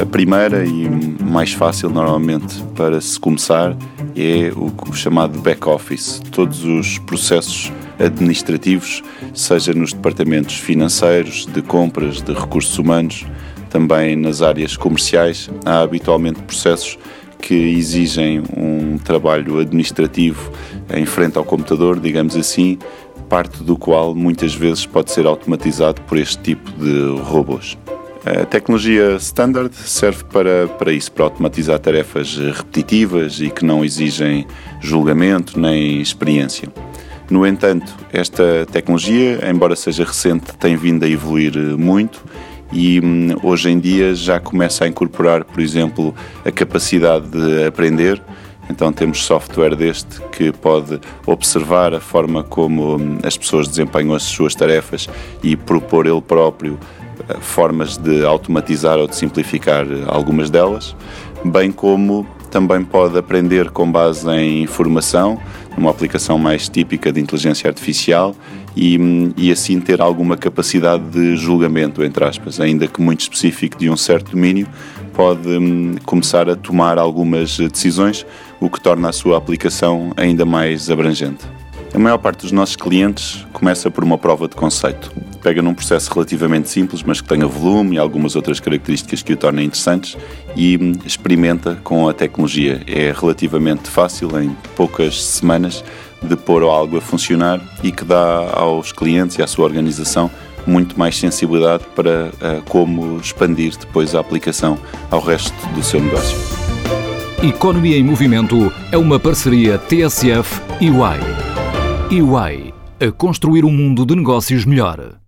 A primeira e mais fácil, normalmente, para se começar é o, chamado back-office. Todos os processos administrativos, seja nos departamentos financeiros, de compras, de recursos humanos, também nas áreas comerciais, há habitualmente processos que exigem um trabalho administrativo em frente ao computador, digamos assim, parte do qual muitas vezes pode ser automatizado por este tipo de robôs. A tecnologia standard serve para, para isso, para automatizar tarefas repetitivas e que não exigem julgamento nem experiência. No entanto, esta tecnologia, embora seja recente, tem vindo a evoluir muito e hum, hoje em dia já começa a incorporar, por exemplo, a capacidade de aprender. Então temos software deste que pode observar a forma como hum, as pessoas desempenham as suas tarefas e propor ele próprio formas de automatizar ou de simplificar algumas delas, bem como também pode aprender com base em informação, numa aplicação mais típica de inteligência artificial e, e, assim ter alguma capacidade de julgamento, entre aspas, ainda que muito específico de um certo domínio, pode hum, começar a tomar algumas decisões, o que torna a sua aplicação ainda mais abrangente. A maior parte dos nossos clientes começa por uma prova de conceito. Pega num processo relativamente simples, mas que tenha volume e algumas outras características que o tornem interessantes e experimenta com a tecnologia. É relativamente fácil, em poucas semanas, de pôr algo a funcionar e que dá aos clientes e à sua organização muito mais sensibilidade para uh, como expandir depois a aplicação ao resto do seu negócio. Economia em Movimento é uma parceria TSF UI. EY a construir um mundo de negócios melhor.